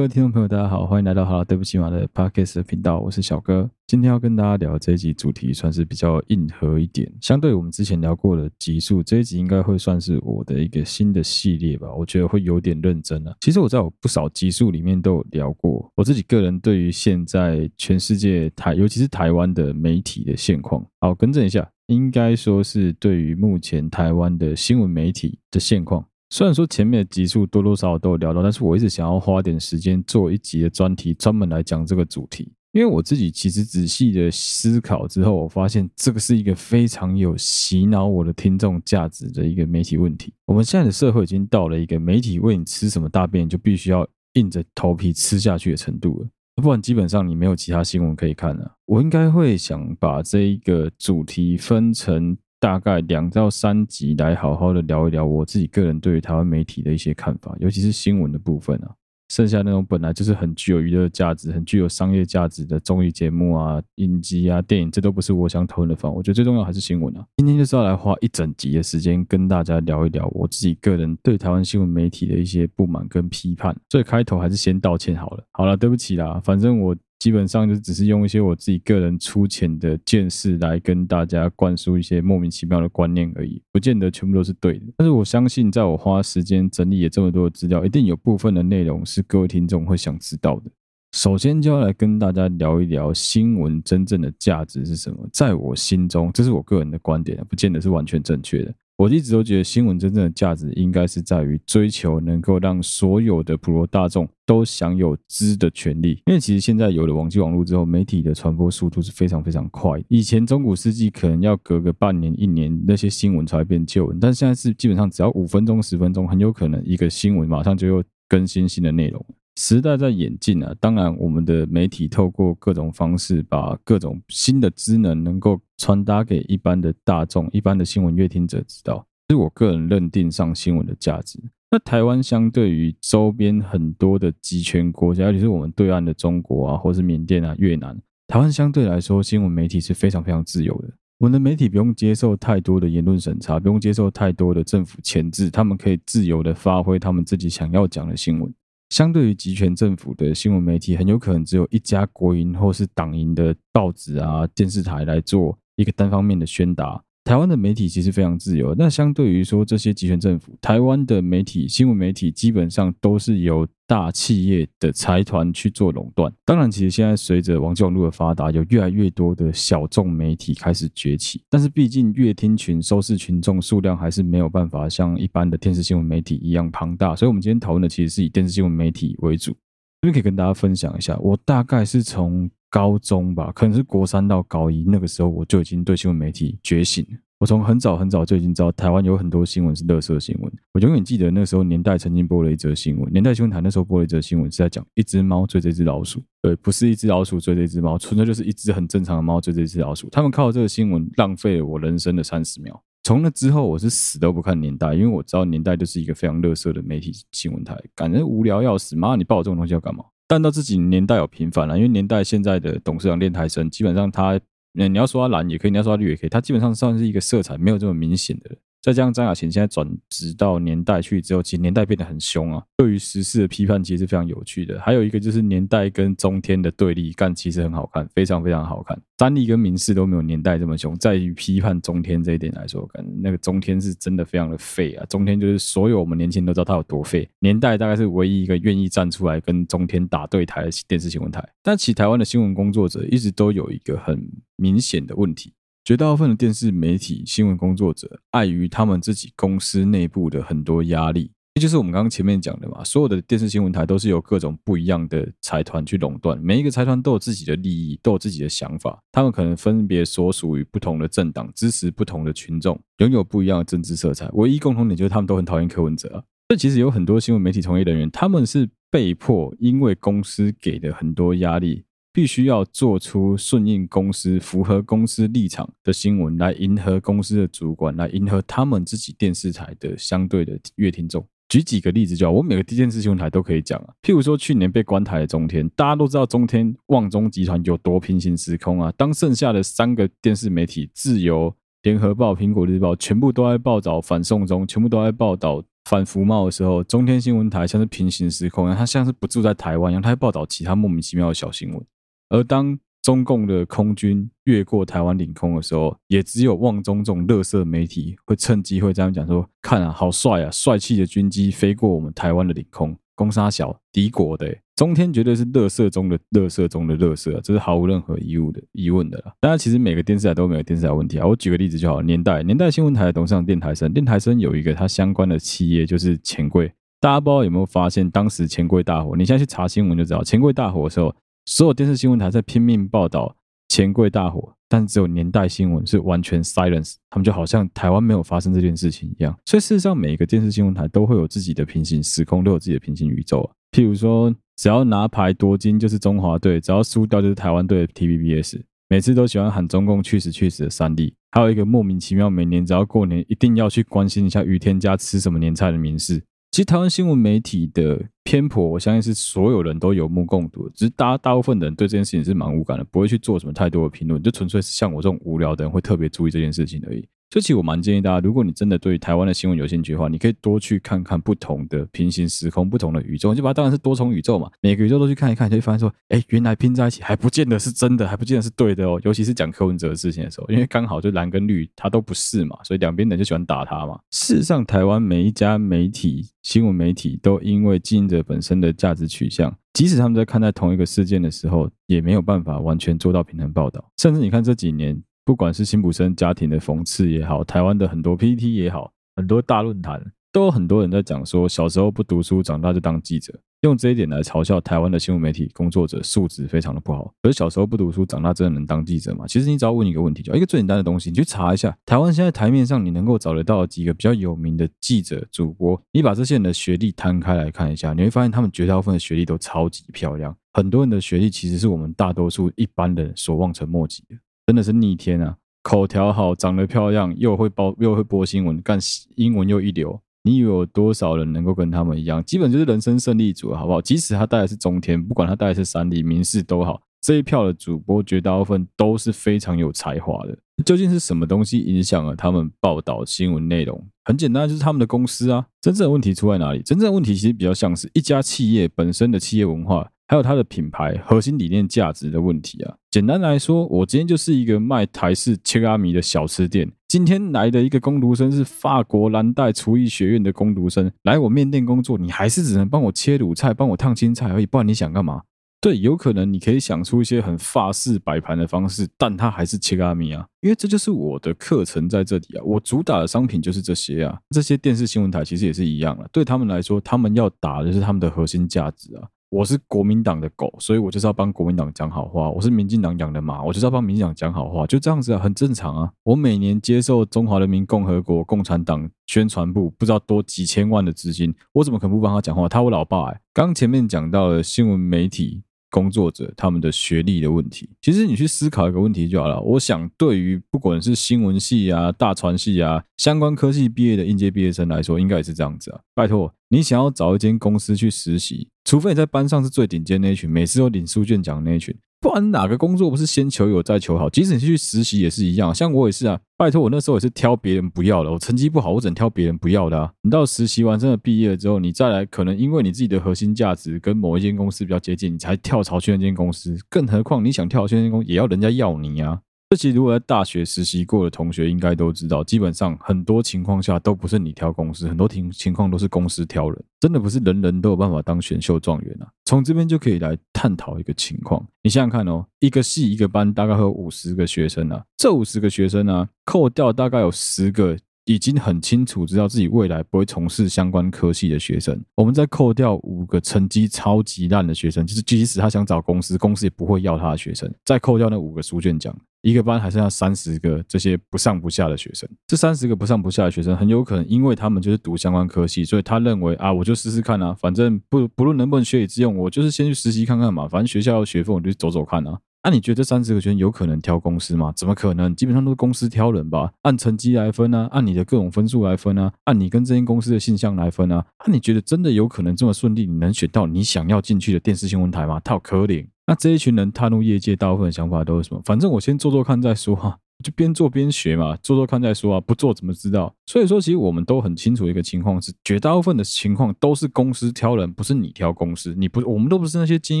各位听众朋友，大家好，欢迎来到好了，对不起嘛的 Podcast 频道，我是小哥。今天要跟大家聊这一集主题，算是比较硬核一点。相对我们之前聊过的集数，这一集应该会算是我的一个新的系列吧。我觉得会有点认真啊。其实我在我不少集数里面都有聊过，我自己个人对于现在全世界台，尤其是台湾的媒体的现况。好，更正一下，应该说是对于目前台湾的新闻媒体的现况。虽然说前面的集数多多少少都有聊到，但是我一直想要花点时间做一集的专题，专门来讲这个主题。因为我自己其实仔细的思考之后，我发现这个是一个非常有洗脑我的听众价值的一个媒体问题。我们现在的社会已经到了一个媒体喂你吃什么大便，就必须要硬着头皮吃下去的程度了，不然基本上你没有其他新闻可以看了。我应该会想把这一个主题分成。大概两到三集来好好的聊一聊我自己个人对于台湾媒体的一些看法，尤其是新闻的部分啊。剩下那种本来就是很具有娱乐价值、很具有商业价值的综艺节目啊、影集啊、电影，这都不是我想讨论的范围。我觉得最重要还是新闻啊。今天就是要来花一整集的时间跟大家聊一聊我自己个人对台湾新闻媒体的一些不满跟批判。所以开头还是先道歉好了。好了，对不起啦，反正我。基本上就只是用一些我自己个人粗浅的见识来跟大家灌输一些莫名其妙的观念而已，不见得全部都是对的。但是我相信，在我花时间整理了这么多资料，一定有部分的内容是各位听众会想知道的。首先就要来跟大家聊一聊新闻真正的价值是什么。在我心中，这是我个人的观点，不见得是完全正确的。我一直都觉得新闻真正的价值应该是在于追求能够让所有的普罗大众都享有知的权利。因为其实现在有了网际网络之后，媒体的传播速度是非常非常快。以前中古世纪可能要隔个半年一年，那些新闻才会变旧闻，但现在是基本上只要五分钟十分钟，很有可能一个新闻马上就又更新新的内容。时代在演进啊，当然我们的媒体透过各种方式，把各种新的知能能够传达给一般的大众、一般的新闻阅听者知道，这是我个人认定上新闻的价值。那台湾相对于周边很多的集权国家，尤其是我们对岸的中国啊，或是缅甸啊、越南，台湾相对来说新闻媒体是非常非常自由的。我们的媒体不用接受太多的言论审查，不用接受太多的政府钳制，他们可以自由的发挥他们自己想要讲的新闻。相对于集权政府的新闻媒体，很有可能只有一家国营或是党营的报纸啊、电视台来做一个单方面的宣达。台湾的媒体其实非常自由，那相对于说这些集权政府，台湾的媒体、新闻媒体基本上都是由大企业的财团去做垄断。当然，其实现在随着网际网络的发达，有越来越多的小众媒体开始崛起。但是，毕竟阅听群、收视群众数量还是没有办法像一般的电视新闻媒体一样庞大，所以我们今天讨论的其实是以电视新闻媒体为主。这边可以跟大家分享一下，我大概是从高中吧，可能是国三到高一那个时候，我就已经对新闻媒体觉醒。我从很早很早就已经知道，台湾有很多新闻是垃圾新闻。我永远记得那时候年代曾经播了一则新闻，年代新闻台那时候播了一则新闻是在讲一只猫追着一只老鼠，对，不是一只老鼠追着一只猫，纯粹就是一只很正常的猫追着一只老鼠。他们靠这个新闻浪费了我人生的三十秒。从那之后，我是死都不看年代，因为我知道年代就是一个非常乐色的媒体新闻台，感觉无聊要死。妈，你报这种东西要干嘛？但到自己年代有频繁了，因为年代现在的董事长练台生，基本上他。嗯你要说他蓝也可以，你要说他绿也可以，他基本上算是一个色彩没有这么明显的。再加上张亚勤现在转职到年代去之后，其实年代变得很凶啊。对于时事的批判其实是非常有趣的。还有一个就是年代跟中天的对立，干其实很好看，非常非常好看。三立跟民视都没有年代这么凶，在于批判中天这一点来说，感那个中天是真的非常的废啊。中天就是所有我们年轻人都知道他有多废。年代大概是唯一一个愿意站出来跟中天打对台的电视新闻台。但其实台湾的新闻工作者一直都有一个很明显的问题。绝大部分的电视媒体新闻工作者，碍于他们自己公司内部的很多压力，也就是我们刚刚前面讲的嘛，所有的电视新闻台都是由各种不一样的财团去垄断，每一个财团都有自己的利益，都有自己的想法，他们可能分别所属于不同的政党，支持不同的群众，拥有不一样的政治色彩，唯一共同点就是他们都很讨厌柯文哲啊。这其实有很多新闻媒体从业人员，他们是被迫因为公司给的很多压力。必须要做出顺应公司、符合公司立场的新闻，来迎合公司的主管，来迎合他们自己电视台的相对的阅听众。举几个例子就好，我每个电视新闻台都可以讲啊。譬如说，去年被关台的中天，大家都知道中天旺中集团有多平行时空啊。当剩下的三个电视媒体——自由、联合报、苹果日报，全部都在报道反送中，全部都在报道反服贸的时候，中天新闻台像是平行时空一样，它像是不住在台湾一样，它会报道其他莫名其妙的小新闻。而当中共的空军越过台湾领空的时候，也只有旺中这种乐色媒体会趁机会这样讲说：“看啊，好帅啊，帅气的军机飞过我们台湾的领空，攻杀小敌国的。”中天绝对是乐色中的乐色中的乐色啊，这是毫无任何疑问的疑问的啦。当然，其实每个电视台都没有电视台问题啊。我举个例子就好，年代年代新闻台的董事长电台森，电台森有一个它相关的企业就是钱柜。大家不知道有没有发现，当时钱柜大火，你现在去查新闻就知道，钱柜大火的时候。所有电视新闻台在拼命报道钱柜大火，但只有年代新闻是完全 silence，他们就好像台湾没有发生这件事情一样。所以事实上，每一个电视新闻台都会有自己的平行时空，都有自己的平行宇宙啊。譬如说，只要拿牌夺金就是中华队，只要输掉就是台湾队的 TVBS，每次都喜欢喊中共去死去死的三立。还有一个莫名其妙，每年只要过年一定要去关心一下雨天家吃什么年菜的民视。其实台湾新闻媒体的偏颇，我相信是所有人都有目共睹。只是大大部分的人对这件事情是蛮无感的，不会去做什么太多的评论，就纯粹是像我这种无聊的人会特别注意这件事情而已。所以其实我蛮建议大家，如果你真的对台湾的新闻有兴趣的话，你可以多去看看不同的平行时空、不同的宇宙，就把它当然是多重宇宙嘛。每个宇宙都去看一看，就会发现说，哎，原来拼在一起还不见得是真的，还不见得是对的哦。尤其是讲柯文哲的事情的时候，因为刚好就蓝跟绿他都不是嘛，所以两边人就喜欢打他嘛。事实上，台湾每一家媒体、新闻媒体都因为经营者本身的价值取向，即使他们在看待同一个事件的时候，也没有办法完全做到平衡报道。甚至你看这几年。不管是辛普森家庭的讽刺也好，台湾的很多 PTT 也好，很多大论坛都有很多人在讲说，小时候不读书，长大就当记者，用这一点来嘲笑台湾的新闻媒体工作者素质非常的不好。可是小时候不读书，长大真的能当记者吗？其实你只要问一个问题，就一个最简单的东西，你去查一下台湾现在台面上你能够找得到几个比较有名的记者、主播，你把这些人的学历摊开来看一下，你会发现他们绝大部分的学历都超级漂亮，很多人的学历其实是我们大多数一般人所望尘莫及的。真的是逆天啊！口条好，长得漂亮，又会报又会播新闻，干英文又一流。你以为有多少人能够跟他们一样？基本就是人生胜利组，好不好？即使他带的是中天，不管他带的是三立、民视都好，这一票的主播绝大部分都是非常有才华的。究竟是什么东西影响了他们报道新闻内容？很简单，就是他们的公司啊。真正的问题出在哪里？真正的问题其实比较像是一家企业本身的企业文化。还有它的品牌核心理念价值的问题啊。简单来说，我今天就是一个卖台式切拉米的小吃店。今天来的一个工读生是法国蓝带厨艺学院的工读生，来我面店工作，你还是只能帮我切卤菜，帮我烫青菜而已。不然你想干嘛？对，有可能你可以想出一些很法式摆盘的方式，但它还是切拉米啊。因为这就是我的课程在这里啊，我主打的商品就是这些啊。这些电视新闻台其实也是一样的，对他们来说，他们要打的是他们的核心价值啊。我是国民党的狗，所以我就是要帮国民党讲好话。我是民进党养的马，我就是要帮民进党讲好话，就这样子啊，很正常啊。我每年接受中华人民共和国共产党宣传部不知道多几千万的资金，我怎么可能不帮他讲话？他我老爸哎、欸。刚前面讲到的新闻媒体。工作者他们的学历的问题，其实你去思考一个问题就好了。我想，对于不管是新闻系啊、大传系啊相关科技毕业的应届毕业生来说，应该也是这样子啊。拜托，你想要找一间公司去实习，除非你在班上是最顶尖那一群，每次都领书卷奖那一群。不然哪个工作不是先求有再求好？即使你去实习也是一样，像我也是啊。拜托，我那时候也是挑别人不要的，我成绩不好，我只能挑别人不要的啊。你到实习完真的毕业了之后，你再来，可能因为你自己的核心价值跟某一间公司比较接近，你才跳槽去那间公司。更何况你想跳去那间公司，也要人家要你啊。这期如果在大学实习过的同学应该都知道，基本上很多情况下都不是你挑公司，很多情情况都是公司挑人，真的不是人人都有办法当选秀状元啊。从这边就可以来探讨一个情况，你想想看哦，一个系一个班大概会有五十个学生啊，这五十个学生呢，扣掉大概有十个已经很清楚知道自己未来不会从事相关科系的学生，我们再扣掉五个成绩超级烂的学生，就是即使他想找公司，公司也不会要他的学生，再扣掉那五个书卷奖。一个班还剩下三十个这些不上不下的学生，这三十个不上不下的学生很有可能，因为他们就是读相关科系，所以他认为啊，我就试试看啊，反正不不论能不能学以致用，我就是先去实习看看嘛，反正学校要学费，我就走走看啊。那、你觉得这三十个学生有可能挑公司吗？怎么可能？基本上都是公司挑人吧，按成绩来分啊，按你的各种分数来分啊，按你跟这间公司的性向来分啊。那、你觉得真的有可能这么顺利，你能选到你想要进去的电视新闻台吗？套可怜。那这一群人踏入业界，大部分的想法都是什么？反正我先做做看再说哈。就边做边学嘛，做做看再说啊，不做怎么知道？所以说，其实我们都很清楚一个情况是，绝大部分的情况都是公司挑人，不是你挑公司。你不，我们都不是那些精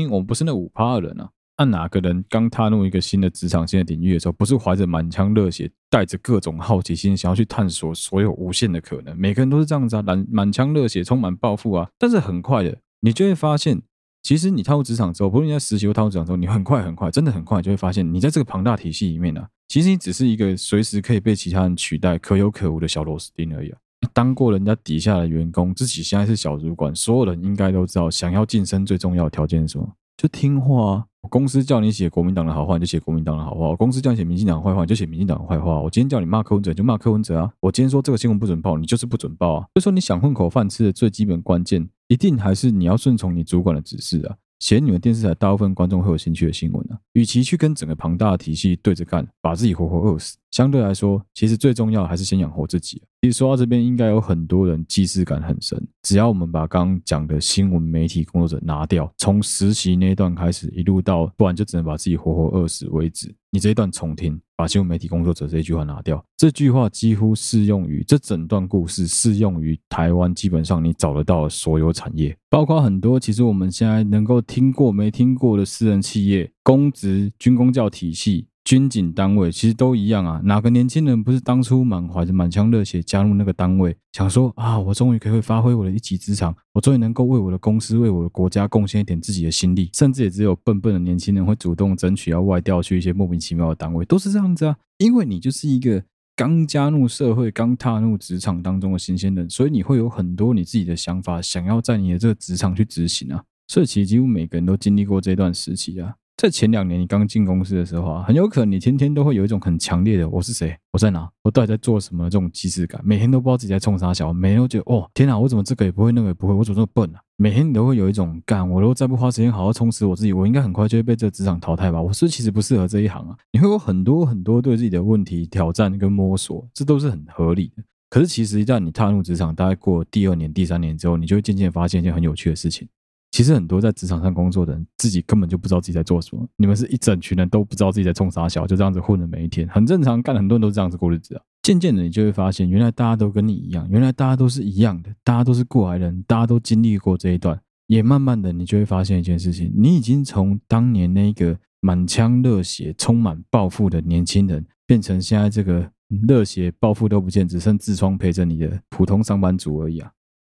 英，我们不是那五趴的人啊。按哪个人刚踏入一个新的职场、新的领域的时候，不是怀着满腔热血，带着各种好奇心，想要去探索所有无限的可能？每个人都是这样子啊，满满腔热血，充满抱负啊。但是很快的，你就会发现。其实你踏入职场之后，不论你在实习或踏入职场之后，你很快很快，真的很快就会发现，你在这个庞大体系里面呢、啊，其实你只是一个随时可以被其他人取代、可有可无的小螺丝钉而已啊。当过人家底下的员工，自己现在是小主管，所有人应该都知道，想要晋升最重要的条件是什么？就听话啊。公司叫你写国民党的好话，你就写国民党的好话；公司叫你写民进党的坏话，你就写民进党的坏话。我今天叫你骂柯文哲，就骂柯文哲啊！我今天说这个新闻不准报，你就是不准报啊！所以说，你想混口饭吃的最基本关键，一定还是你要顺从你主管的指示啊。写你们电视台大部分观众会有兴趣的新闻啊，与其去跟整个庞大的体系对着干，把自己活活饿死，相对来说，其实最重要的还是先养活自己。其实说到这边，应该有很多人既视感很深。只要我们把刚刚讲的新闻媒体工作者拿掉，从实习那一段开始，一路到不然就只能把自己活活饿死为止。你这一段重听，把新闻媒体工作者这一句话拿掉，这句话几乎适用于这整段故事，适用于台湾基本上你找得到的所有产业，包括很多其实我们现在能够听过没听过的私人企业、公职、军公教体系。军警单位其实都一样啊，哪个年轻人不是当初满怀着满腔热血加入那个单位，想说啊，我终于可以发挥我的一技之长，我终于能够为我的公司、为我的国家贡献一点自己的心力，甚至也只有笨笨的年轻人会主动争取要外调去一些莫名其妙的单位，都是这样子啊。因为你就是一个刚加入社会、刚踏入职场当中的新鲜人，所以你会有很多你自己的想法，想要在你的这个职场去执行啊。所以其实几乎每个人都经历过这段时期啊。在前两年你刚进公司的时候啊，很有可能你天天都会有一种很强烈的“我是谁？我在哪？我到底在做什么”这种即视感，每天都不知道自己在冲啥小，每天都觉得哦天哪，我怎么这个也不会，那个也不会，我怎么这么笨啊？每天你都会有一种干，我如果再不花时间好好充实我自己，我应该很快就会被这个职场淘汰吧？我是不是其实不适合这一行啊？你会有很多很多对自己的问题挑战跟摸索，这都是很合理的。可是其实一旦你踏入职场，大概过第二年、第三年之后，你就会渐渐发现一件很有趣的事情。其实很多在职场上工作的人，自己根本就不知道自己在做什么。你们是一整群人都不知道自己在冲啥小，就这样子混了每一天，很正常。干很多人都是这样子过日子啊。渐渐的，你就会发现，原来大家都跟你一样，原来大家都是一样的，大家都是过来人，大家都经历过这一段。也慢慢的，你就会发现一件事情：你已经从当年那个满腔热血、充满抱负的年轻人，变成现在这个热血、抱负都不见，只剩痔疮陪着你的普通上班族而已啊。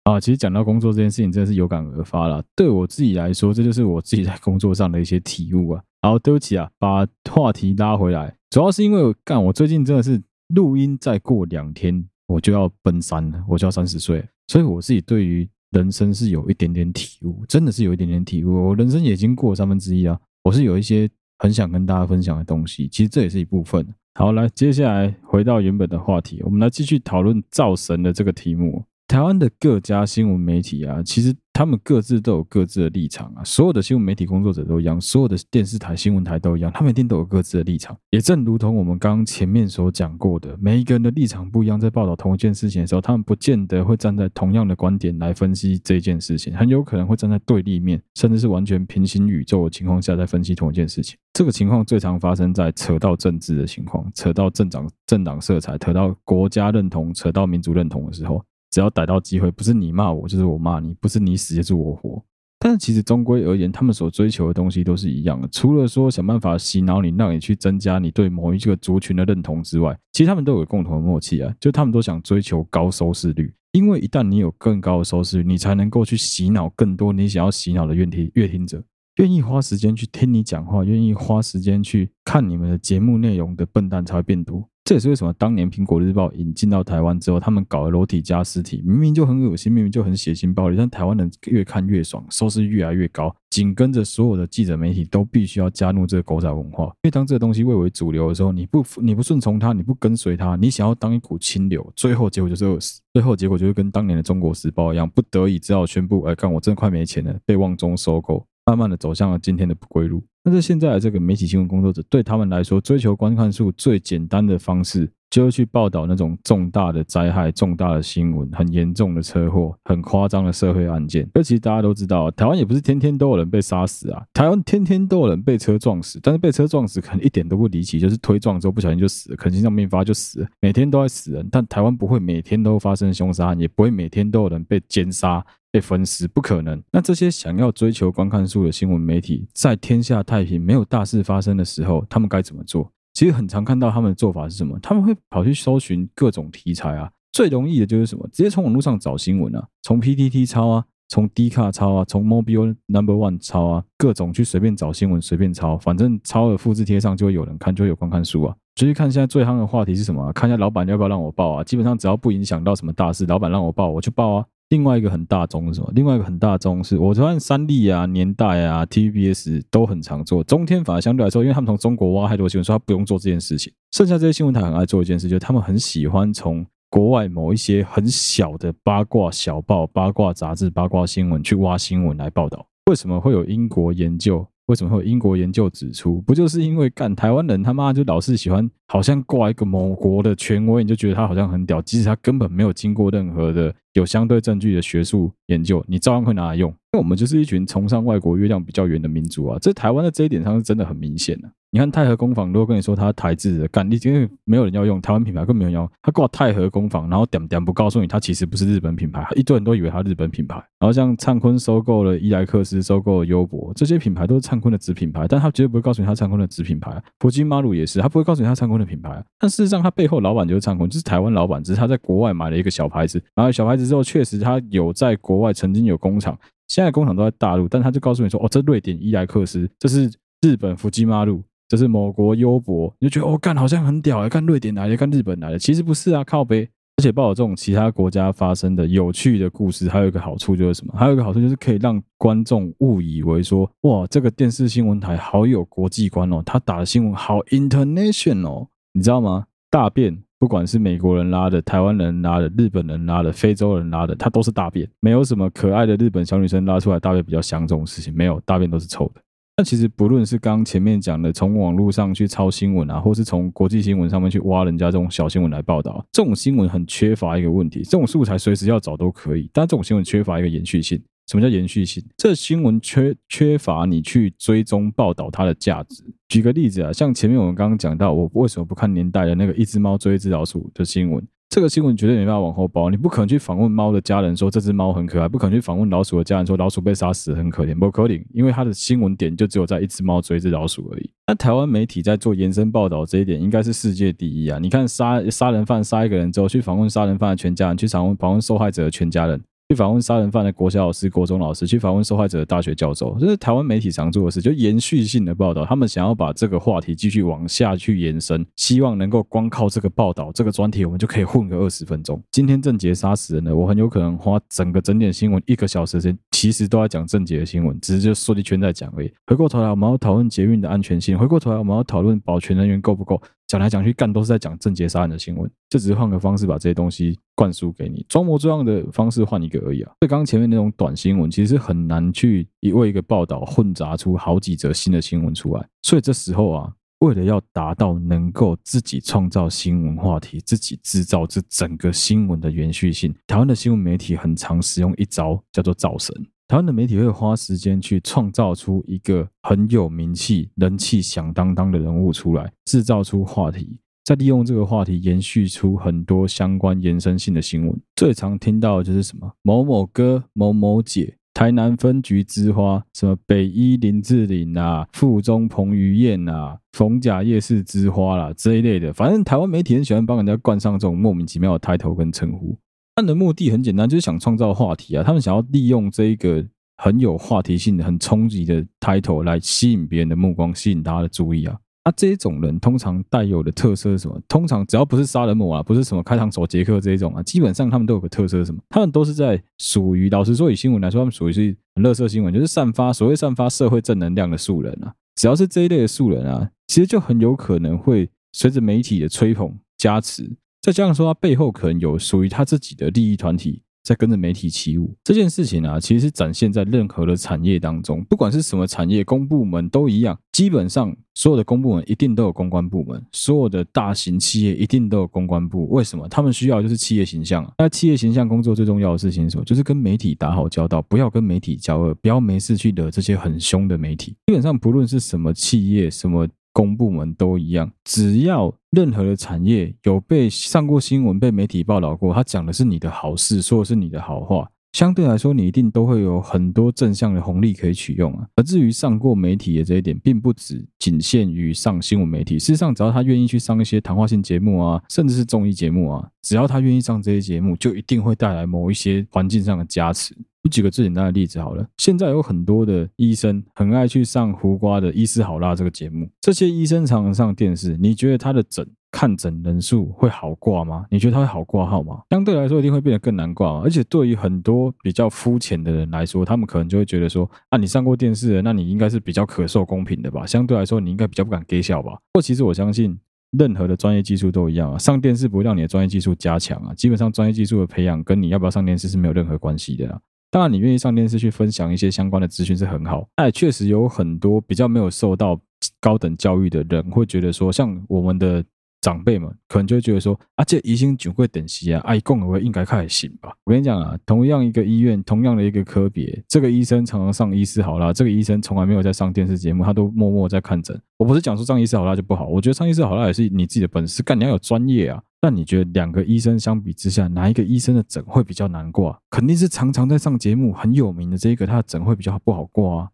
啊，其实讲到工作这件事情，真的是有感而发了。对我自己来说，这就是我自己在工作上的一些体悟啊。好，对不起啊，把话题拉回来，主要是因为我干，我最近真的是录音，再过两天我就要奔三了，我就要三十岁，所以我自己对于人生是有一点点体悟，真的是有一点点体悟。我人生已经过三分之一啊，我是有一些很想跟大家分享的东西，其实这也是一部分。好，来，接下来回到原本的话题，我们来继续讨论造神的这个题目。台湾的各家新闻媒体啊，其实他们各自都有各自的立场啊。所有的新闻媒体工作者都一样，所有的电视台、新闻台都一样，他们一定都有各自的立场。也正如同我们刚刚前面所讲过的，每一个人的立场不一样，在报道同一件事情的时候，他们不见得会站在同样的观点来分析这件事情，很有可能会站在对立面，甚至是完全平行宇宙的情况下在分析同一件事情。这个情况最常发生在扯到政治的情况，扯到政党、政党色彩，扯到国家认同，扯到民族认同的时候。只要逮到机会，不是你骂我，就是我骂你，不是你死就是我活。但是其实终归而言，他们所追求的东西都是一样的，除了说想办法洗脑你，让你去增加你对某一个族群的认同之外，其实他们都有共同的默契啊，就他们都想追求高收视率，因为一旦你有更高的收视率，你才能够去洗脑更多你想要洗脑的愿听阅听者，愿意花时间去听你讲话，愿意花时间去看你们的节目内容的笨蛋才会变多。这也是为什么当年苹果日报引进到台湾之后，他们搞了裸体加尸体，明明就很恶心，明明就很血腥暴力，但台湾人越看越爽，收视越来越高。紧跟着所有的记者媒体都必须要加入这个狗仔文化，因为当这个东西蔚为主流的时候，你不你不顺从它，你不跟随它，你想要当一股清流，最后结果就是饿死，最后结果就是跟当年的中国时报一样，不得已只好宣布，哎，看我真的快没钱了，被旺中收购。慢慢的走向了今天的不归路。那在现在的这个媒体新闻工作者，对他们来说，追求观看数最简单的方式，就是去报道那种重大的灾害、重大的新闻、很严重的车祸、很夸张的社会案件。而其实大家都知道，台湾也不是天天都有人被杀死啊，台湾天天都有人被车撞死，但是被车撞死可能一点都不离奇，就是推撞之后不小心就死了，可能心脏病发就死了。每天都在死人，但台湾不会每天都发生凶杀案，也不会每天都有人被奸杀。被分尸不可能。那这些想要追求观看数的新闻媒体，在天下太平、没有大事发生的时候，他们该怎么做？其实很常看到他们的做法是什么？他们会跑去搜寻各种题材啊。最容易的就是什么？直接从网络上找新闻啊，从 PTT 抄啊，从 D 卡抄啊，从 Mobile Number One 抄啊，各种去随便找新闻，随便抄，反正抄了复制贴上就会有人看，就会有观看数啊。就去看现在最夯的话题是什么？看一下老板要不要让我报啊？基本上只要不影响到什么大事，老板让我报，我就报啊。另外一个很大宗是什么？另外一个很大宗是我发现三立啊、年代啊、TVBS 都很常做。中天反而相对来说，因为他们从中国挖太多新闻，所以他不用做这件事情。剩下这些新闻台很爱做一件事，就是他们很喜欢从国外某一些很小的八卦小报、八卦杂志、八卦新闻去挖新闻来报道。为什么会有英国研究？为什么会有英国研究指出？不就是因为干台湾人他妈就老是喜欢好像挂一个某国的权威，你就觉得他好像很屌，即使他根本没有经过任何的有相对证据的学术研究，你照样会拿来用。因为我们就是一群崇尚外国月亮比较圆的民族啊，在台湾的这一点上是真的很明显的、你看太和工坊，如果跟你说它台制的，干你因为没有人要用台湾品牌，更没有人要。他挂太和工坊，然后点点不告诉你，它其实不是日本品牌，一堆人都以为它日本品牌。然后像灿坤收购了伊莱克斯，收购了优博，这些品牌都是灿坤的子品牌，但他绝对不会告诉你它灿坤的子品牌。普吉马鲁也是，他不会告诉你它灿坤的品牌。但事实上，他背后老板就是灿坤，就是台湾老板，只是他在国外买了一个小牌子，买了小牌子之后，确实他有在国外曾经有工厂，现在工厂都在大陆，但他就告诉你说，哦，这瑞典伊莱克斯，这是日本福吉马鲁。就是某国优博，你就觉得哦，干好像很屌哎，干瑞典来的，干日本来的，其实不是啊，靠北。而且报道这种其他国家发生的有趣的故事，还有一个好处就是什么？还有一个好处就是可以让观众误以为说，哇，这个电视新闻台好有国际观哦，他打的新闻好 international，你知道吗？大便不管是美国人拉的、台湾人拉的、日本人拉的、非洲人拉的，它都是大便，没有什么可爱的日本小女生拉出来大便比较香这种事情，没有，大便都是臭的。那其实不论是刚前面讲的，从网络上去抄新闻啊，或是从国际新闻上面去挖人家这种小新闻来报道，这种新闻很缺乏一个问题，这种素材随时要找都可以，但这种新闻缺乏一个延续性。什么叫延续性？这新闻缺缺乏你去追踪报道它的价值。举个例子啊，像前面我们刚刚讲到，我为什么不看年代的那个一只猫追一只老鼠的新闻？这个新闻绝对没办法往后包，你不可能去访问猫的家人说这只猫很可爱，不可能去访问老鼠的家人说老鼠被杀死很可怜，不可能，因为它的新闻点就只有在一只猫追一只老鼠而已。那台湾媒体在做延伸报道这一点，应该是世界第一啊！你看杀杀人犯杀一个人之后，去访问杀人犯的全家人，去访问访问受害者的全家人。去访问杀人犯的国小老师、国中老师，去访问受害者的大学教授，这是台湾媒体常做的事，就延续性的报道。他们想要把这个话题继续往下去延伸，希望能够光靠这个报道、这个专题，我们就可以混个二十分钟。今天郑捷杀死人了，我很有可能花整个整点新闻一个小时时间，其实都在讲郑捷的新闻，只是就说一圈在讲而已。回过头来，我们要讨论捷运的安全性；回过头来，我们要讨论保全人员够不够。讲来讲去，干都是在讲郑捷杀人的新闻，就只是换个方式把这些东西灌输给你，装模作样的方式换一个而已啊。所以刚刚前面那种短新闻，其实很难去一为一个报道混杂出好几则新的新闻出来。所以这时候啊，为了要达到能够自己创造新闻话题，自己制造这整个新闻的延续性，台湾的新闻媒体很常使用一招，叫做造神。台湾的媒体会花时间去创造出一个很有名气、人气响当当的人物出来，制造出话题，再利用这个话题延续出很多相关延伸性的新闻。最常听到的就是什么某某哥、某某姐、台南分局之花、什么北一林志玲啊、附中彭于晏啊、逢甲夜市之花啦这一类的。反正台湾媒体很喜欢帮人家冠上这种莫名其妙的抬头跟称呼。他们的目的很简单，就是想创造话题啊。他们想要利用这一个很有话题性、很冲击的 title 来吸引别人的目光，吸引大家的注意啊。那这一种人通常带有的特色是什么？通常只要不是杀人魔啊，不是什么开膛手杰克这一种啊，基本上他们都有个特色是什么？他们都是在属于，老实说，以新闻来说，他们属于是很垃圾新闻，就是散发所谓散发社会正能量的素人啊。只要是这一类的素人啊，其实就很有可能会随着媒体的吹捧加持。再加上说，他背后可能有属于他自己的利益团体在跟着媒体起舞。这件事情啊，其实是展现在任何的产业当中，不管是什么产业，公部门都一样。基本上，所有的公部门一定都有公关部门，所有的大型企业一定都有公关部。为什么？他们需要就是企业形象啊。那企业形象工作最重要的事情是什么？就是跟媒体打好交道，不要跟媒体交恶，不要没事去惹这些很凶的媒体。基本上，不论是什么企业，什么。公部门都一样，只要任何的产业有被上过新闻、被媒体报道过，他讲的是你的好事，说的是你的好话，相对来说，你一定都会有很多正向的红利可以取用啊。而至于上过媒体的这一点，并不只仅限于上新闻媒体。事实上，只要他愿意去上一些谈话性节目啊，甚至是综艺节目啊，只要他愿意上这些节目，就一定会带来某一些环境上的加持。我举个最简单的例子好了，现在有很多的医生很爱去上胡瓜的《医师好辣》这个节目。这些医生常常上电视，你觉得他的诊看诊人数会好挂吗？你觉得他会好挂号吗？相对来说，一定会变得更难挂。而且对于很多比较肤浅的人来说，他们可能就会觉得说：啊，你上过电视的，那你应该是比较可受公平的吧？相对来说，你应该比较不敢给笑吧？或其实我相信，任何的专业技术都一样啊，上电视不会让你的专业技术加强啊。基本上，专业技术的培养跟你要不要上电视是没有任何关系的啊。当然，你愿意上电视去分享一些相关的资讯是很好。但确实有很多比较没有受到高等教育的人会觉得说，像我们的长辈们，可能就会觉得说，啊，这医生就会等息啊，爱讲的话应该开行吧。我跟你讲啊，同样一个医院，同样的一个科别，这个医生常常上医师好啦，这个医生从来没有在上电视节目，他都默默在看诊。我不是讲说上医师好啦就不好，我觉得上医师好啦也是你自己的本事，干你要有专业啊。但你觉得两个医生相比之下，哪一个医生的诊会比较难挂？肯定是常常在上节目、很有名的这一个，他的诊会比较不好挂啊。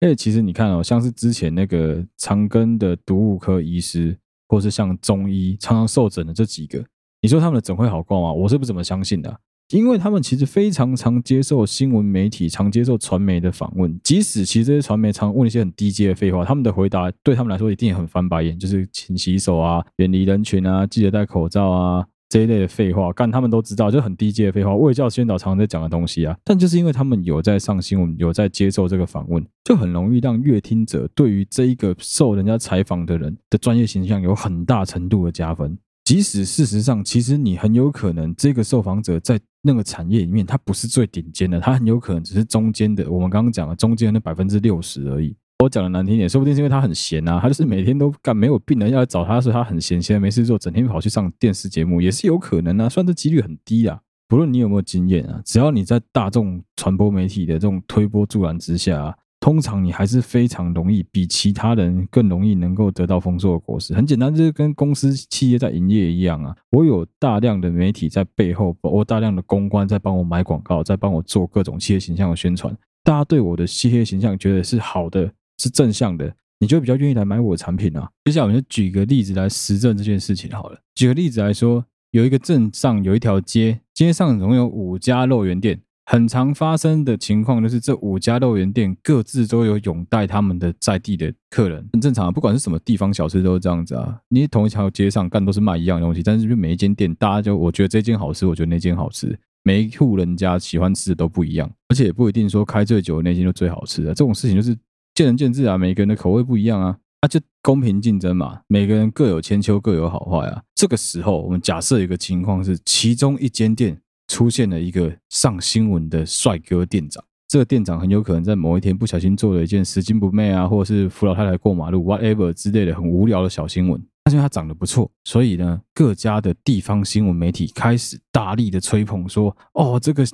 因为其实你看哦，像是之前那个长庚的毒物科医师，或是像中医常常受诊的这几个，你说他们的诊会好挂吗？我是不怎么相信的。因为他们其实非常常接受新闻媒体、常接受传媒的访问，即使其实这些传媒常问一些很低阶的废话，他们的回答对他们来说一定也很翻白眼，就是勤洗手啊、远离人群啊、记得戴口罩啊这一类的废话，干他们都知道，就很低阶的废话，卫教宣导常常在讲的东西啊。但就是因为他们有在上新闻、有在接受这个访问，就很容易让阅听者对于这一个受人家采访的人的专业形象有很大程度的加分。即使事实上，其实你很有可能这个受访者在那个产业里面，他不是最顶尖的，他很有可能只是中间的。我们刚刚讲的中间的那百分之六十而已。我讲的难听点，说不定是因为他很闲啊，他就是每天都干没有病人要来找他，说他很闲，闲没事做，整天跑去上电视节目，也是有可能啊。算这几率很低啊。不论你有没有经验啊，只要你在大众传播媒体的这种推波助澜之下啊。通常你还是非常容易，比其他人更容易能够得到丰硕的果实。很简单，就是跟公司企业在营业一样啊。我有大量的媒体在背后，我大量的公关在帮我买广告，在帮我做各种企业形象的宣传。大家对我的企业形象觉得是好的，是正向的，你就比较愿意来买我的产品啊。接下来我们就举个例子来实证这件事情好了。举个例子来说，有一个镇上有一条街，街上总有五家肉圆店。很常发生的情况就是，这五家肉圆店各自都有拥戴他们的在地的客人，很正常啊。不管是什么地方小吃都是这样子啊。你同一条街上干都是卖一样东西，但是就每一间店，大家就我觉得这间好吃，我觉得那间好吃。每一户人家喜欢吃的都不一样，而且也不一定说开最久的那间就最好吃的。这种事情就是见仁见智啊，每个人的口味不一样啊。那就公平竞争嘛，每个人各有千秋，各有好坏啊。这个时候，我们假设一个情况是，其中一间店。出现了一个上新闻的帅哥店长，这个店长很有可能在某一天不小心做了一件拾金不昧啊，或者是扶老太太过马路 whatever 之类的很无聊的小新闻。但是他长得不错，所以呢，各家的地方新闻媒体开始大力的吹捧说：“哦，这个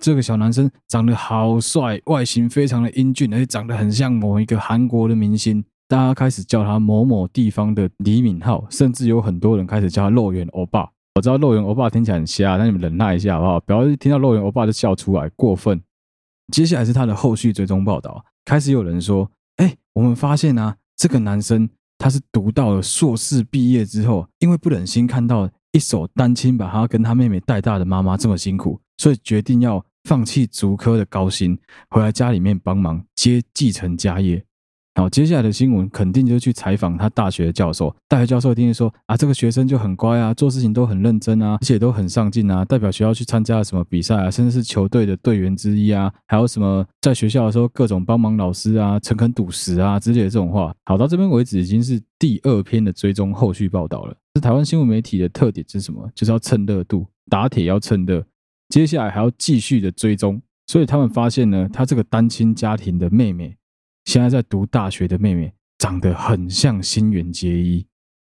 这个小男生长得好帅，外形非常的英俊，而且长得很像某一个韩国的明星。”大家开始叫他某某地方的李敏镐，甚至有很多人开始叫他肉圆欧巴。我知道肉圆欧巴听起来很瞎，但你们忍耐一下好不好？不要听到肉圆欧巴就笑出来，过分。接下来是他的后续追踪报道，开始有人说：“哎，我们发现啊，这个男生他是读到了硕士毕业之后，因为不忍心看到一手单亲把他跟他妹妹带大的妈妈这么辛苦，所以决定要放弃竹科的高薪，回来家里面帮忙接继承家业。”好，接下来的新闻肯定就是去采访他大学的教授。大学教授一定说啊，这个学生就很乖啊，做事情都很认真啊，而且都很上进啊，代表学校去参加了什么比赛啊，甚至是球队的队员之一啊。还有什么在学校的时候各种帮忙老师啊，诚恳笃实啊之类的这种话。好，到这边为止已经是第二篇的追踪后续报道了。这台湾新闻媒体的特点是什么？就是要蹭热度，打铁要趁热。接下来还要继续的追踪。所以他们发现呢，他这个单亲家庭的妹妹，现在在读大学的妹妹，长得很像新垣结衣，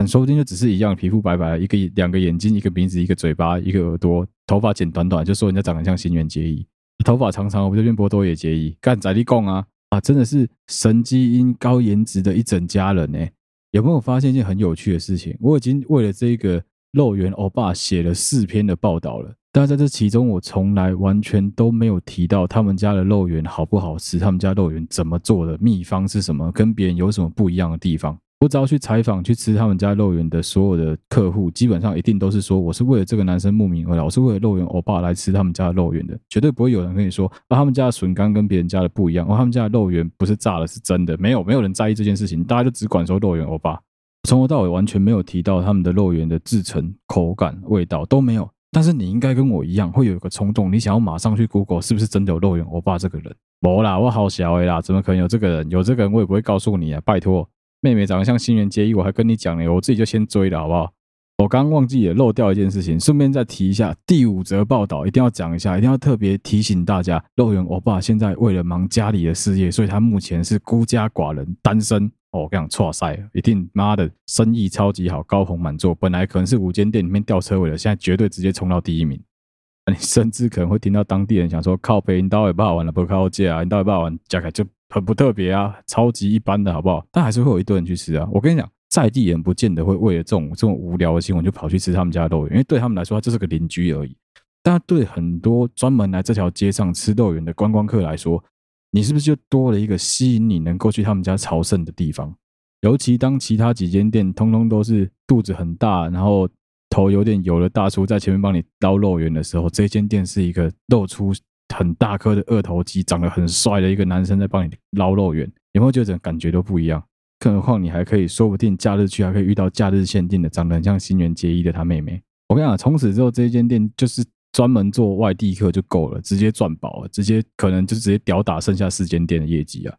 说不定就只是一样，皮肤白白，一个两个眼睛，一个鼻子，一个嘴巴，一个耳朵，头发剪短短，就说人家长得像新垣结衣，头发长长，我不就变波多野结衣？干在地供啊啊！真的是神基因、高颜值的一整家人呢。有没有发现一件很有趣的事情？我已经为了这个肉圆欧巴写了四篇的报道了。但在这其中，我从来完全都没有提到他们家的肉圆好不好吃，他们家肉圆怎么做的，秘方是什么，跟别人有什么不一样的地方。我只要去采访、去吃他们家肉圆的所有的客户，基本上一定都是说，我是为了这个男生慕名而来，我是为了肉圆欧巴来吃他们家的肉圆的，绝对不会有人跟你说，啊，他们家的笋干跟别人家的不一样，哦，他们家的肉圆不是炸的，是真的，没有，没有人在意这件事情，大家就只管说肉圆欧巴，从头到尾完全没有提到他们的肉圆的制成、口感、味道都没有。但是你应该跟我一样，会有一个冲动，你想要马上去 Google 是不是真的有肉圆欧巴这个人？没啦，我好小哎啦，怎么可能有这个人？有这个人我也不会告诉你啊！拜托，妹妹长得像新垣结衣，我还跟你讲呢，我自己就先追了，好不好？我刚刚忘记也漏掉一件事情，顺便再提一下，第五则报道一定要讲一下，一定要特别提醒大家，肉圆欧巴现在为了忙家里的事业，所以他目前是孤家寡人，单身。我跟你讲，错赛，一定妈的生意超级好，高朋满座。本来可能是五间店里面吊车尾的，现在绝对直接冲到第一名。你甚至可能会听到当地人想说：“靠北，你到底不好玩了，不靠价啊？你到底不好玩，价格就很不特别啊，超级一般的，好不好？”但还是会有一堆人去吃啊。我跟你讲，在地人不见得会为了这种这种无聊的新闻就跑去吃他们家的肉圆，因为对他们来说，他就是个邻居而已。但对很多专门来这条街上吃肉圆的观光客来说，你是不是就多了一个吸引你能够去他们家朝圣的地方？尤其当其他几间店通通都是肚子很大，然后头有点油的大叔在前面帮你捞肉圆的时候，这间店是一个露出很大颗的二头肌、长得很帅的一个男生在帮你捞肉圆，有没有觉得感觉都不一样？更何况你还可以说不定假日去还可以遇到假日限定的长得很像新垣结衣的他妹妹。我跟你讲，从此之后这间店就是。专门做外地客就够了，直接赚饱了，直接可能就直接吊打剩下四间店的业绩啊！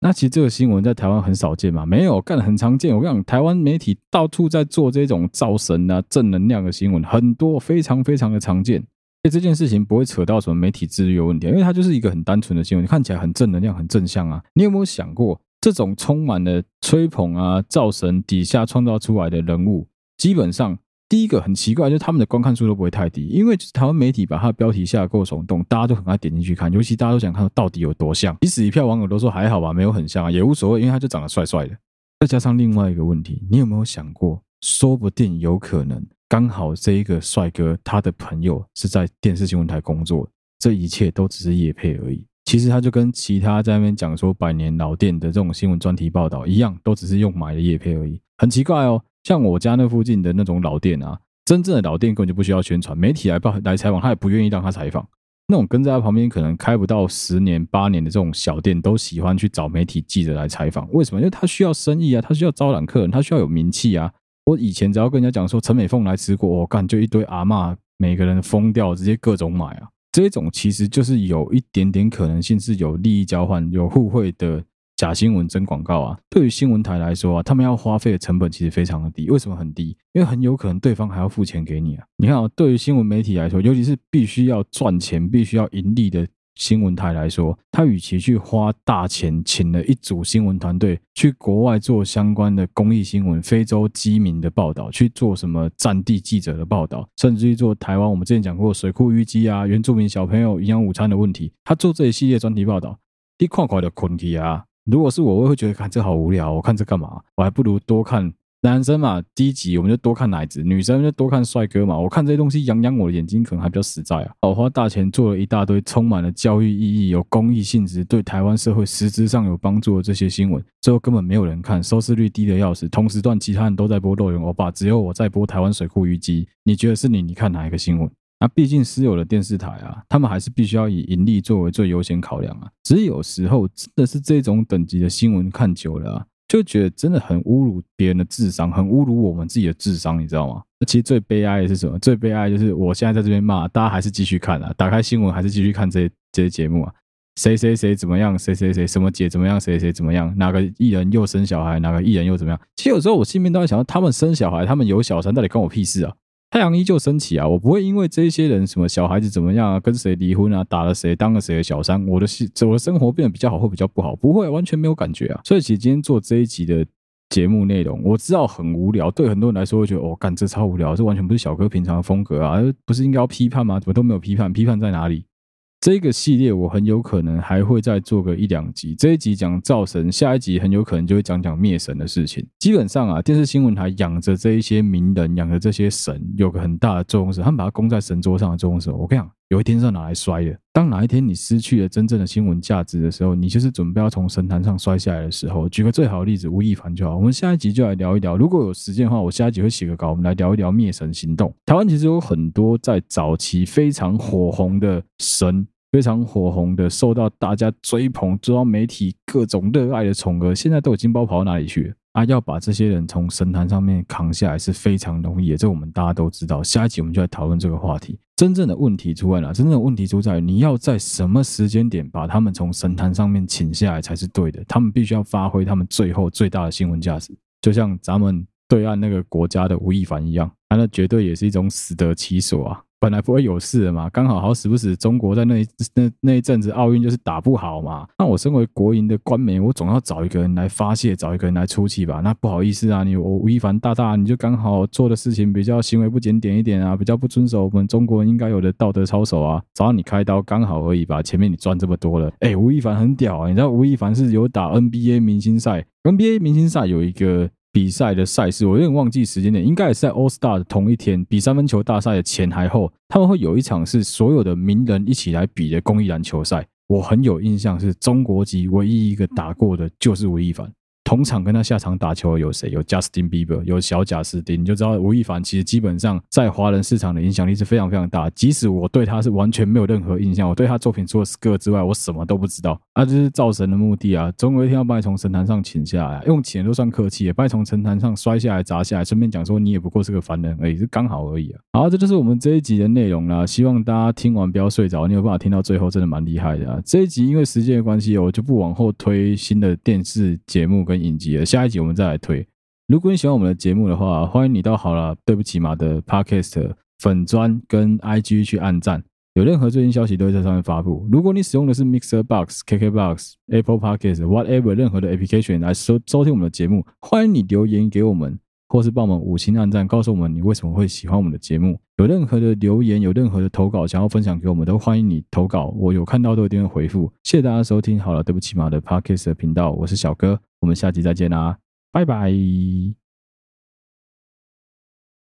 那其实这个新闻在台湾很少见嘛？没有，干得很常见。我跟你讲，台湾媒体到处在做这种造神啊、正能量的新闻，很多，非常非常的常见。所以这件事情不会扯到什么媒体自律有问题，因为它就是一个很单纯的新闻，看起来很正能量、很正向啊。你有没有想过，这种充满了吹捧啊、造神底下创造出来的人物，基本上。第一个很奇怪，就是他们的观看数都不会太低，因为台湾媒体把它的标题下得够耸动，大家都很爱点进去看，尤其大家都想看到底有多像。即使一票网友都说还好吧，没有很像啊，也无所谓，因为他就长得帅帅的。再加上另外一个问题，你有没有想过，说不定有可能刚好这一个帅哥他的朋友是在电视新闻台工作，这一切都只是叶配而已。其实他就跟其他在那边讲说百年老店的这种新闻专题报道一样，都只是用买的叶配而已，很奇怪哦。像我家那附近的那种老店啊，真正的老店根本就不需要宣传，媒体来报来采访，他也不愿意让他采访。那种跟在他旁边可能开不到十年八年的这种小店，都喜欢去找媒体记者来采访。为什么？因为他需要生意啊，他需要招揽客人，他需要有名气啊。我以前只要跟人家讲说陈美凤来吃过，我干就一堆阿嬷，每个人疯掉，直接各种买啊。这种其实就是有一点点可能性是有利益交换、有互惠的。假新闻真广告啊！对于新闻台来说啊，他们要花费的成本其实非常的低。为什么很低？因为很有可能对方还要付钱给你啊！你看啊，对于新闻媒体来说，尤其是必须要赚钱、必须要盈利的新闻台来说，他与其去花大钱请了一组新闻团队去国外做相关的公益新闻、非洲饥民的报道，去做什么战地记者的报道，甚至于做台湾我们之前讲过水库淤积啊、原住民小朋友营养午餐的问题，他做这一系列专题报道，你看快的困去啊！如果是我，我会觉得看这好无聊，我看这干嘛？我还不如多看男生嘛，低级我们就多看奶子，女生就多看帅哥嘛。我看这些东西养养我的眼睛，可能还比较实在啊。我花大钱做了一大堆充满了教育意义、有公益性质、对台湾社会实质上有帮助的这些新闻，最后根本没有人看，收视率低的要死。同时段其他人都在播肉圆欧巴，只有我在播台湾水库淤积。你觉得是你？你看哪一个新闻？那毕竟私有的电视台啊，他们还是必须要以盈利作为最优先考量啊。只有时候真的是这种等级的新闻看久了啊，就觉得真的很侮辱别人的智商，很侮辱我们自己的智商，你知道吗？那其实最悲哀的是什么？最悲哀就是我现在在这边骂，大家还是继续看啊，打开新闻还是继续看这些这些节目啊。谁谁谁怎么样？谁谁谁什么姐怎么样？谁谁怎么样？哪个艺人又生小孩？哪个艺人又怎么样？其实有时候我心里面都在想，他们生小孩，他们有小三，到底关我屁事啊？太阳依旧升起啊！我不会因为这些人什么小孩子怎么样啊，跟谁离婚啊，打了谁，当了谁的小三，我的我的生活变得比较好或比较不好，不会完全没有感觉啊。所以其实今天做这一集的节目内容，我知道很无聊，对很多人来说会觉得哦，干这超无聊，这完全不是小哥平常的风格啊，不是应该要批判吗？怎么都没有批判，批判在哪里？这个系列我很有可能还会再做个一两集。这一集讲灶神，下一集很有可能就会讲讲灭神的事情。基本上啊，电视新闻台养着这一些名人，养着这些神，有个很大的作用是，他们把它供在神桌上的作用是，我跟你讲。有一天是要拿来摔的。当哪一天你失去了真正的新闻价值的时候，你就是准备要从神坛上摔下来的时候。举个最好的例子，吴亦凡就好。我们下一集就来聊一聊，如果有时间的话，我下一集会写个稿，我们来聊一聊灭神行动。台湾其实有很多在早期非常火红的神，非常火红的，受到大家追捧、中央媒体各种热爱的宠儿，现在都有金包跑到哪里去了？啊，要把这些人从神坛上面扛下来是非常容易的，这我们大家都知道。下一集我们就来讨论这个话题。真正的问题出在哪？真正的问题出在你要在什么时间点把他们从神坛上面请下来才是对的。他们必须要发挥他们最后最大的新闻价值，就像咱们对岸那个国家的吴亦凡一样，那绝对也是一种死得其所啊。本来不会有事的嘛，刚好好死不死，中国在那一那那一阵子奥运就是打不好嘛。那我身为国营的官媒，我总要找一个人来发泄，找一个人来出气吧。那不好意思啊，你我吴亦凡大大，你就刚好做的事情比较行为不检点一点啊，比较不遵守我们中国人应该有的道德操守啊，找你开刀刚好而已吧。前面你赚这么多了，哎，吴亦凡很屌啊，你知道吴亦凡是有打 NBA 明星赛，NBA 明星赛有一个。比赛的赛事，我有点忘记时间点，应该也是在 All Star 的同一天，比三分球大赛的前还后，他们会有一场是所有的名人一起来比的公益篮球赛。我很有印象，是中国籍唯一一个打过的，就是吴亦凡。同场跟他下场打球的有谁？有 Justin Bieber，有小贾斯汀，你就知道吴亦凡其实基本上在华人市场的影响力是非常非常大。即使我对他是完全没有任何印象，我对他作品除了 Skirt 之外，我什么都不知道。啊，这是造神的目的啊！总有一天要把你从神坛上请下来，啊用请都算客气，也把你从神坛上摔下来砸下来，顺便讲说你也不过是个凡人而已，是刚好而已啊。好，这就是我们这一集的内容啦。希望大家听完不要睡着，你有办法听到最后，真的蛮厉害的啊。这一集因为时间的关系，我就不往后推新的电视节目跟影集了。下一集。我们再来推。如果你喜欢我们的节目的话，欢迎你到好了，对不起马的 Podcast 粉砖跟 IG 去按赞。有任何最新消息都会在上面发布。如果你使用的是 Mixer Box、KK Box、Apple Podcast、Whatever 任何的 Application 来收收听我们的节目，欢迎你留言给我们，或是帮我们五星按赞，告诉我们你为什么会喜欢我们的节目。有任何的留言，有任何的投稿想要分享给我们，都欢迎你投稿。我有看到都一定会回复。谢谢大家收听好了，对不起马的 Podcast 频道，我是小哥，我们下期再见啦。拜拜。